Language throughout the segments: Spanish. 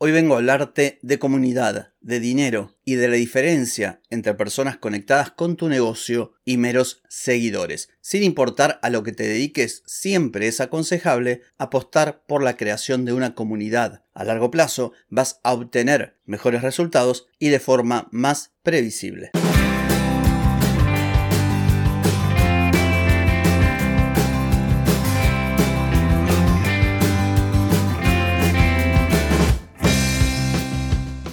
Hoy vengo a hablarte de comunidad, de dinero y de la diferencia entre personas conectadas con tu negocio y meros seguidores. Sin importar a lo que te dediques, siempre es aconsejable apostar por la creación de una comunidad. A largo plazo vas a obtener mejores resultados y de forma más previsible.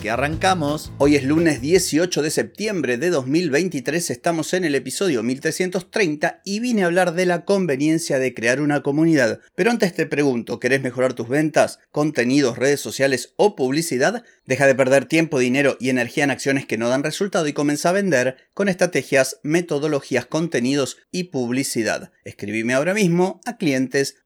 que arrancamos. Hoy es lunes 18 de septiembre de 2023, estamos en el episodio 1330 y vine a hablar de la conveniencia de crear una comunidad. Pero antes te pregunto, ¿querés mejorar tus ventas, contenidos, redes sociales o publicidad? Deja de perder tiempo, dinero y energía en acciones que no dan resultado y comienza a vender con estrategias, metodologías, contenidos y publicidad. Escribime ahora mismo a clientes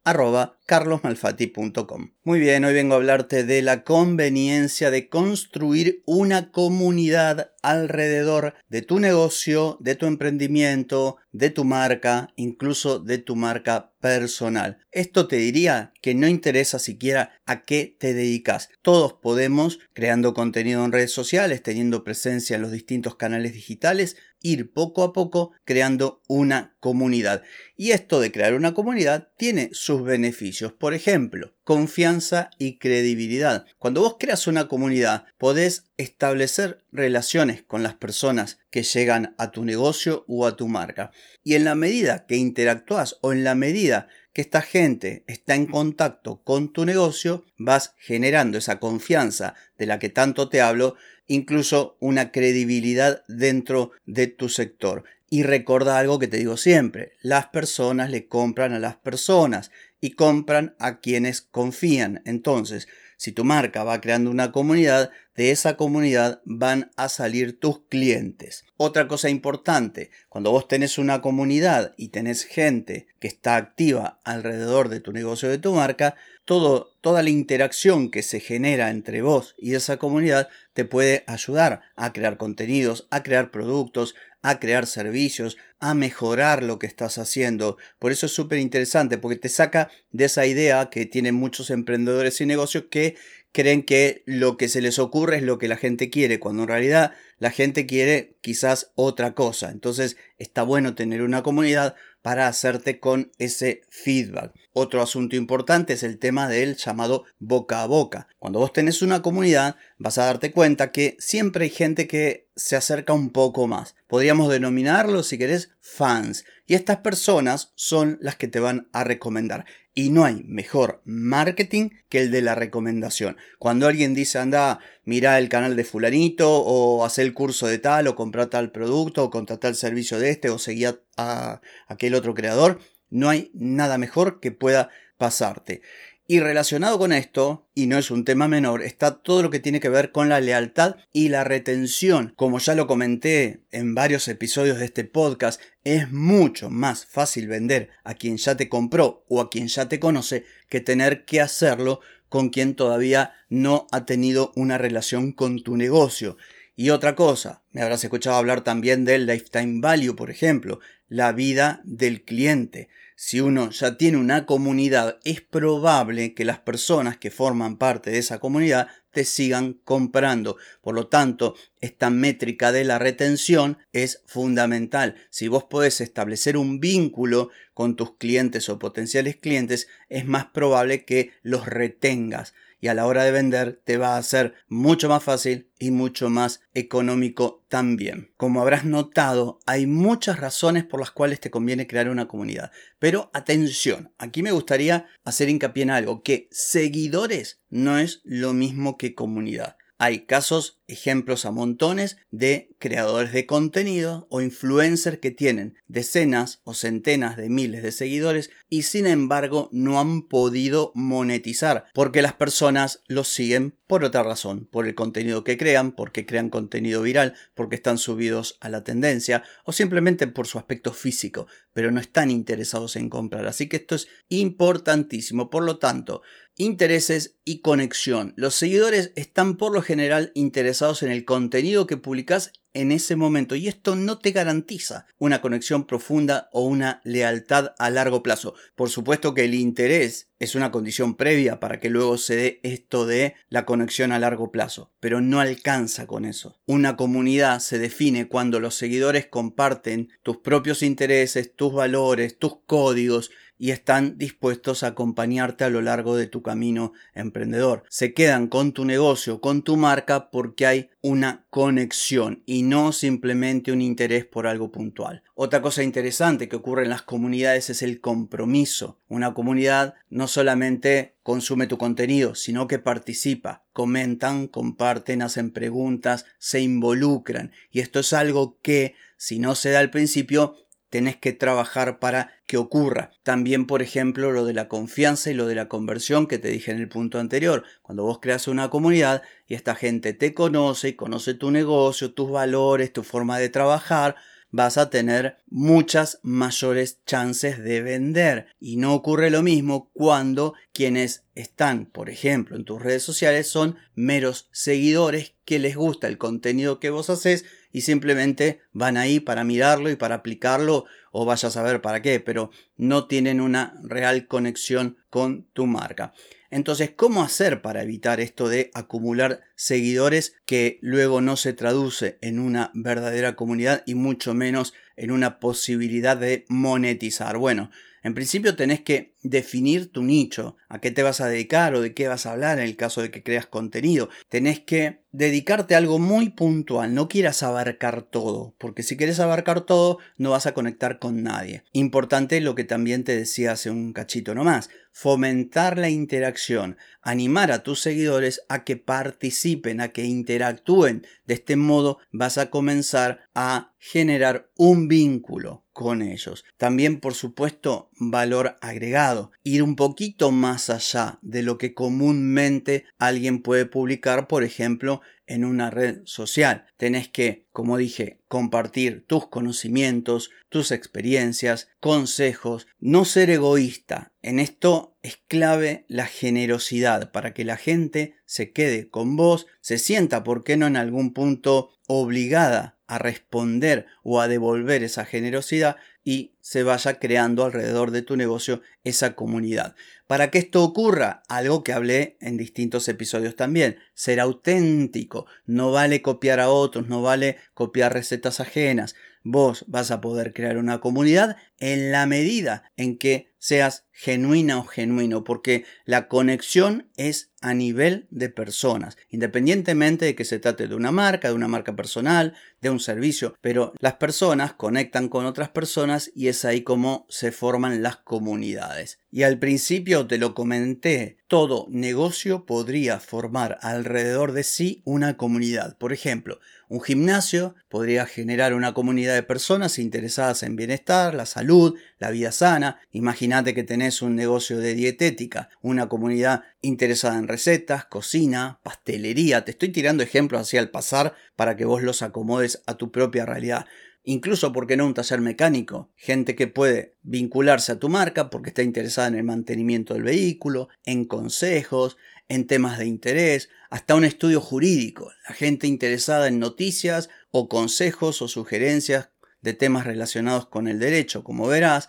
carlosmalfati.com. Muy bien, hoy vengo a hablarte de la conveniencia de construir una comunidad alrededor de tu negocio, de tu emprendimiento, de tu marca, incluso de tu marca personal. Esto te diría que no interesa siquiera a qué te dedicas. Todos podemos, creando contenido en redes sociales, teniendo presencia en los distintos canales digitales, ir poco a poco creando una comunidad. Y esto de crear una comunidad tiene sus beneficios. Por ejemplo, confianza y credibilidad. Cuando vos creas una comunidad, podés establecer relaciones con las personas que llegan a tu negocio o a tu marca. Y en la medida que interactúas o en la medida que esta gente está en contacto con tu negocio, vas generando esa confianza de la que tanto te hablo, incluso una credibilidad dentro de tu sector. Y recuerda algo que te digo siempre, las personas le compran a las personas y compran a quienes confían. Entonces, si tu marca va creando una comunidad, de esa comunidad van a salir tus clientes. Otra cosa importante, cuando vos tenés una comunidad y tenés gente que está activa alrededor de tu negocio de tu marca, todo, toda la interacción que se genera entre vos y esa comunidad te puede ayudar a crear contenidos, a crear productos, a crear servicios, a mejorar lo que estás haciendo. Por eso es súper interesante, porque te saca de esa idea que tienen muchos emprendedores y negocios que creen que lo que se les ocurre es lo que la gente quiere, cuando en realidad la gente quiere quizás otra cosa. Entonces está bueno tener una comunidad para hacerte con ese feedback. Otro asunto importante es el tema del llamado boca a boca. Cuando vos tenés una comunidad, vas a darte cuenta que siempre hay gente que se acerca un poco más. Podríamos denominarlo, si querés, fans. Y estas personas son las que te van a recomendar. Y no hay mejor marketing que el de la recomendación. Cuando alguien dice, anda, mira el canal de fulanito, o hace el curso de tal, o compra tal producto, o contrata el servicio de este, o seguía a aquel otro creador, no hay nada mejor que pueda pasarte. Y relacionado con esto, y no es un tema menor, está todo lo que tiene que ver con la lealtad y la retención. Como ya lo comenté en varios episodios de este podcast, es mucho más fácil vender a quien ya te compró o a quien ya te conoce que tener que hacerlo con quien todavía no ha tenido una relación con tu negocio. Y otra cosa, me habrás escuchado hablar también del lifetime value, por ejemplo, la vida del cliente. Si uno ya tiene una comunidad, es probable que las personas que forman parte de esa comunidad te sigan comprando. Por lo tanto, esta métrica de la retención es fundamental. Si vos podés establecer un vínculo con tus clientes o potenciales clientes, es más probable que los retengas y a la hora de vender te va a ser mucho más fácil y mucho más económico también. Como habrás notado, hay muchas razones por las cuales te conviene crear una comunidad. Pero atención, aquí me gustaría hacer hincapié en algo, que seguidores no es lo mismo que comunidad. Hay casos, ejemplos a montones de creadores de contenido o influencers que tienen decenas o centenas de miles de seguidores y sin embargo no han podido monetizar porque las personas los siguen por otra razón, por el contenido que crean, porque crean contenido viral, porque están subidos a la tendencia o simplemente por su aspecto físico, pero no están interesados en comprar. Así que esto es importantísimo. Por lo tanto, intereses y conexión. Los seguidores están por lo general interesados en el contenido que publicas en ese momento y esto no te garantiza una conexión profunda o una lealtad a largo plazo. Por supuesto que el interés es una condición previa para que luego se dé esto de la conexión a largo plazo, pero no alcanza con eso. Una comunidad se define cuando los seguidores comparten tus propios intereses, tus valores, tus códigos y están dispuestos a acompañarte a lo largo de tu camino emprendedor. Se quedan con tu negocio, con tu marca porque hay una conexión y no simplemente un interés por algo puntual. Otra cosa interesante que ocurre en las comunidades es el compromiso. Una comunidad no solamente consume tu contenido, sino que participa, comentan, comparten, hacen preguntas, se involucran. Y esto es algo que, si no se da al principio, tenés que trabajar para que ocurra. También, por ejemplo, lo de la confianza y lo de la conversión que te dije en el punto anterior. Cuando vos creas una comunidad y esta gente te conoce y conoce tu negocio, tus valores, tu forma de trabajar, vas a tener muchas mayores chances de vender. Y no ocurre lo mismo cuando quienes están, por ejemplo, en tus redes sociales son meros seguidores que les gusta el contenido que vos haces y simplemente van ahí para mirarlo y para aplicarlo o vaya a saber para qué, pero no tienen una real conexión con tu marca. Entonces, ¿cómo hacer para evitar esto de acumular seguidores que luego no se traduce en una verdadera comunidad y mucho menos en una posibilidad de monetizar? Bueno, en principio tenés que definir tu nicho, a qué te vas a dedicar o de qué vas a hablar en el caso de que creas contenido. Tenés que dedicarte a algo muy puntual, no quieras abarcar todo, porque si quieres abarcar todo no vas a conectar con nadie. Importante lo que también te decía hace un cachito nomás, fomentar la interacción, animar a tus seguidores a que participen, a que interactúen. De este modo vas a comenzar a generar un vínculo con ellos. También, por supuesto, valor agregado, ir un poquito más allá de lo que comúnmente alguien puede publicar, por ejemplo, en una red social. Tenés que, como dije, compartir tus conocimientos, tus experiencias, consejos, no ser egoísta. En esto es clave la generosidad para que la gente se quede con vos, se sienta, ¿por qué no en algún punto obligada a responder o a devolver esa generosidad y se vaya creando alrededor de tu negocio esa comunidad. Para que esto ocurra, algo que hablé en distintos episodios también, ser auténtico, no vale copiar a otros, no vale copiar recetas ajenas, vos vas a poder crear una comunidad en la medida en que seas genuina o genuino, porque la conexión es a nivel de personas, independientemente de que se trate de una marca, de una marca personal, de un servicio, pero las personas conectan con otras personas y es ahí como se forman las comunidades. Y al principio te lo comenté, todo negocio podría formar alrededor de sí una comunidad. Por ejemplo, un gimnasio podría generar una comunidad de personas interesadas en bienestar, la salud, la vida sana. Imagínate que tenés un negocio de dietética, una comunidad interesada en recetas, cocina, pastelería. Te estoy tirando ejemplos hacia el pasar para que vos los acomodes a tu propia realidad. Incluso, porque no un taller mecánico? Gente que puede vincularse a tu marca porque está interesada en el mantenimiento del vehículo, en consejos, en temas de interés, hasta un estudio jurídico. La gente interesada en noticias o consejos o sugerencias de temas relacionados con el derecho. Como verás,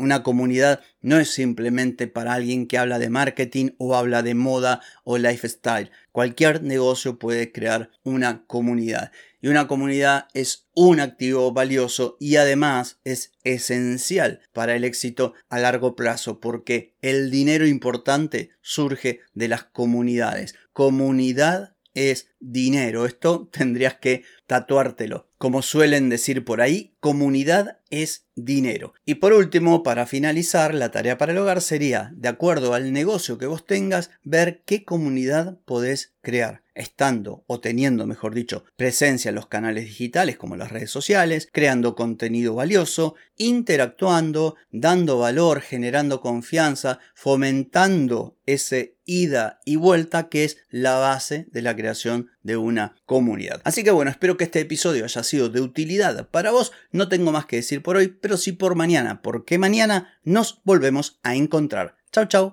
una comunidad no es simplemente para alguien que habla de marketing o habla de moda o lifestyle. Cualquier negocio puede crear una comunidad. Y una comunidad es un activo valioso y además es esencial para el éxito a largo plazo porque el dinero importante surge de las comunidades. Comunidad es dinero. Esto tendrías que tatuártelo. Como suelen decir por ahí, comunidad es dinero. Y por último, para finalizar, la tarea para el hogar sería, de acuerdo al negocio que vos tengas, ver qué comunidad podés crear. Estando o teniendo, mejor dicho, presencia en los canales digitales como las redes sociales, creando contenido valioso, interactuando, dando valor, generando confianza, fomentando ese ida y vuelta que es la base de la creación de una comunidad. Así que bueno, espero que este episodio haya sido de utilidad para vos. No tengo más que decir por hoy, pero sí por mañana, porque mañana nos volvemos a encontrar. Chao, chao.